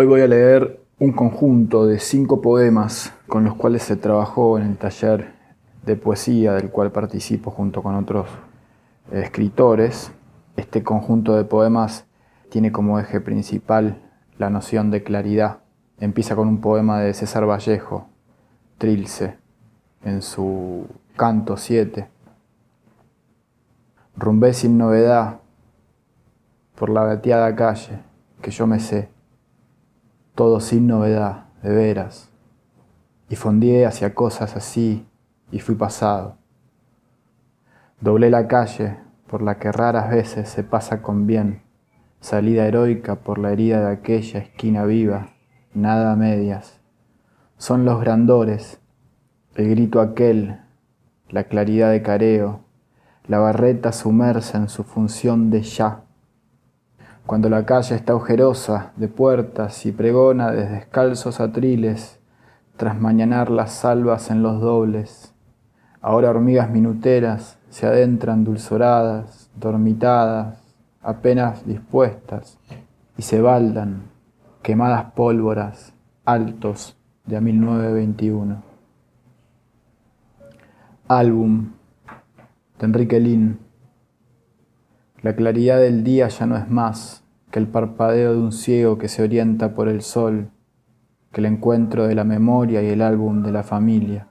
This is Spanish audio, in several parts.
Hoy voy a leer un conjunto de cinco poemas con los cuales se trabajó en el taller de poesía del cual participo junto con otros escritores. Este conjunto de poemas tiene como eje principal la noción de claridad. Empieza con un poema de César Vallejo, Trilce, en su canto 7. Rumbé sin novedad por la gateada calle que yo me sé todo sin novedad, de veras. Y fondié hacia cosas así y fui pasado. Doblé la calle por la que raras veces se pasa con bien, salida heroica por la herida de aquella esquina viva, nada a medias. Son los grandores, el grito aquel, la claridad de careo, la barreta sumersa en su función de ya cuando la calle está ojerosa de puertas y pregona desde descalzos atriles, tras mañanar las salvas en los dobles. Ahora hormigas minuteras se adentran dulzoradas, dormitadas, apenas dispuestas, y se baldan, quemadas pólvoras, altos de a 1921. Álbum de Enrique Lin. La claridad del día ya no es más que el parpadeo de un ciego que se orienta por el sol, que el encuentro de la memoria y el álbum de la familia.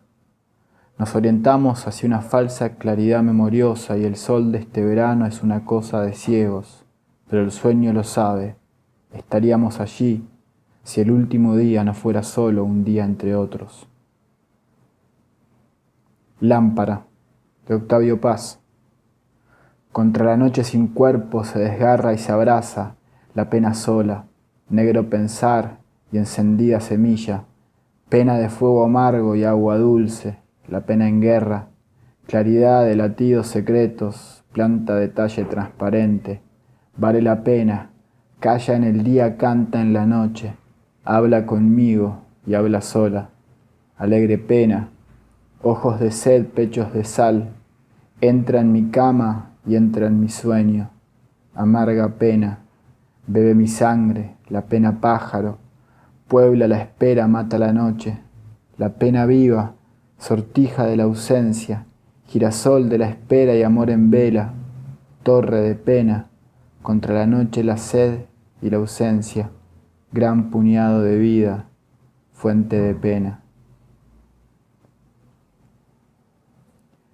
Nos orientamos hacia una falsa claridad memoriosa y el sol de este verano es una cosa de ciegos, pero el sueño lo sabe. Estaríamos allí si el último día no fuera solo un día entre otros. Lámpara de Octavio Paz. Contra la noche sin cuerpo se desgarra y se abraza la pena sola, negro pensar y encendida semilla, pena de fuego amargo y agua dulce, la pena en guerra, claridad de latidos secretos, planta de talle transparente, vale la pena, calla en el día, canta en la noche, habla conmigo y habla sola, alegre pena, ojos de sed, pechos de sal, entra en mi cama y entra en mi sueño. Amarga pena, bebe mi sangre, la pena pájaro, puebla la espera, mata la noche, la pena viva, sortija de la ausencia, girasol de la espera y amor en vela, torre de pena, contra la noche la sed y la ausencia, gran puñado de vida, fuente de pena.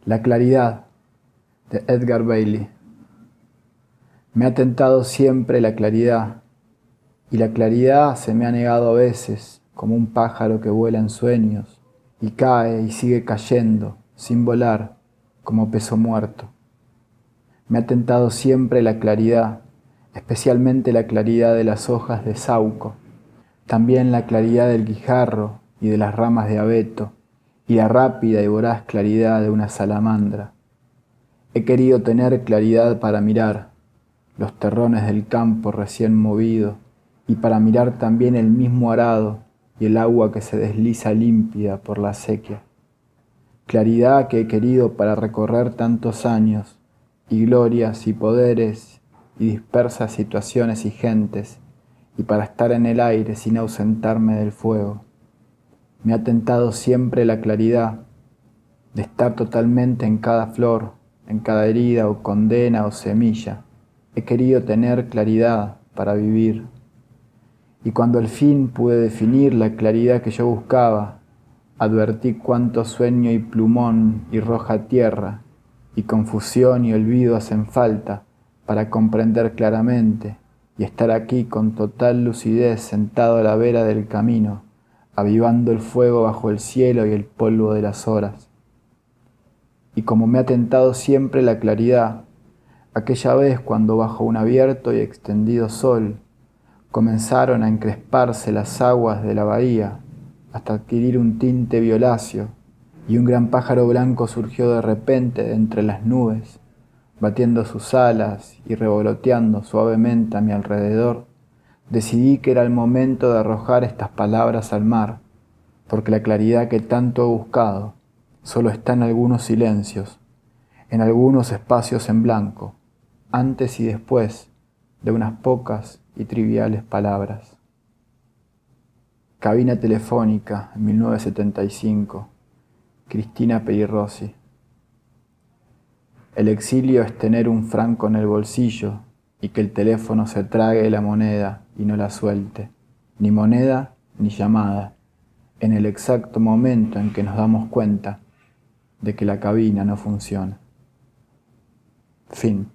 La claridad de Edgar Bailey. Me ha tentado siempre la claridad, y la claridad se me ha negado a veces, como un pájaro que vuela en sueños, y cae y sigue cayendo, sin volar, como peso muerto. Me ha tentado siempre la claridad, especialmente la claridad de las hojas de sauco, también la claridad del guijarro y de las ramas de abeto, y la rápida y voraz claridad de una salamandra. He querido tener claridad para mirar los terrones del campo recién movido y para mirar también el mismo arado y el agua que se desliza límpida por la sequía. Claridad que he querido para recorrer tantos años y glorias y poderes y dispersas situaciones y gentes y para estar en el aire sin ausentarme del fuego. Me ha tentado siempre la claridad de estar totalmente en cada flor, en cada herida o condena o semilla. He querido tener claridad para vivir. Y cuando al fin pude definir la claridad que yo buscaba, advertí cuánto sueño y plumón y roja tierra, y confusión y olvido hacen falta para comprender claramente y estar aquí con total lucidez sentado a la vera del camino, avivando el fuego bajo el cielo y el polvo de las horas y como me ha tentado siempre la claridad, aquella vez cuando bajo un abierto y extendido sol comenzaron a encresparse las aguas de la bahía hasta adquirir un tinte violáceo, y un gran pájaro blanco surgió de repente de entre las nubes, batiendo sus alas y revoloteando suavemente a mi alrededor, decidí que era el momento de arrojar estas palabras al mar, porque la claridad que tanto he buscado solo está en algunos silencios, en algunos espacios en blanco, antes y después de unas pocas y triviales palabras. Cabina telefónica en 1975. Cristina Perirossi. El exilio es tener un franco en el bolsillo y que el teléfono se trague la moneda y no la suelte, ni moneda ni llamada, en el exacto momento en que nos damos cuenta de que la cabina no funciona. Fin.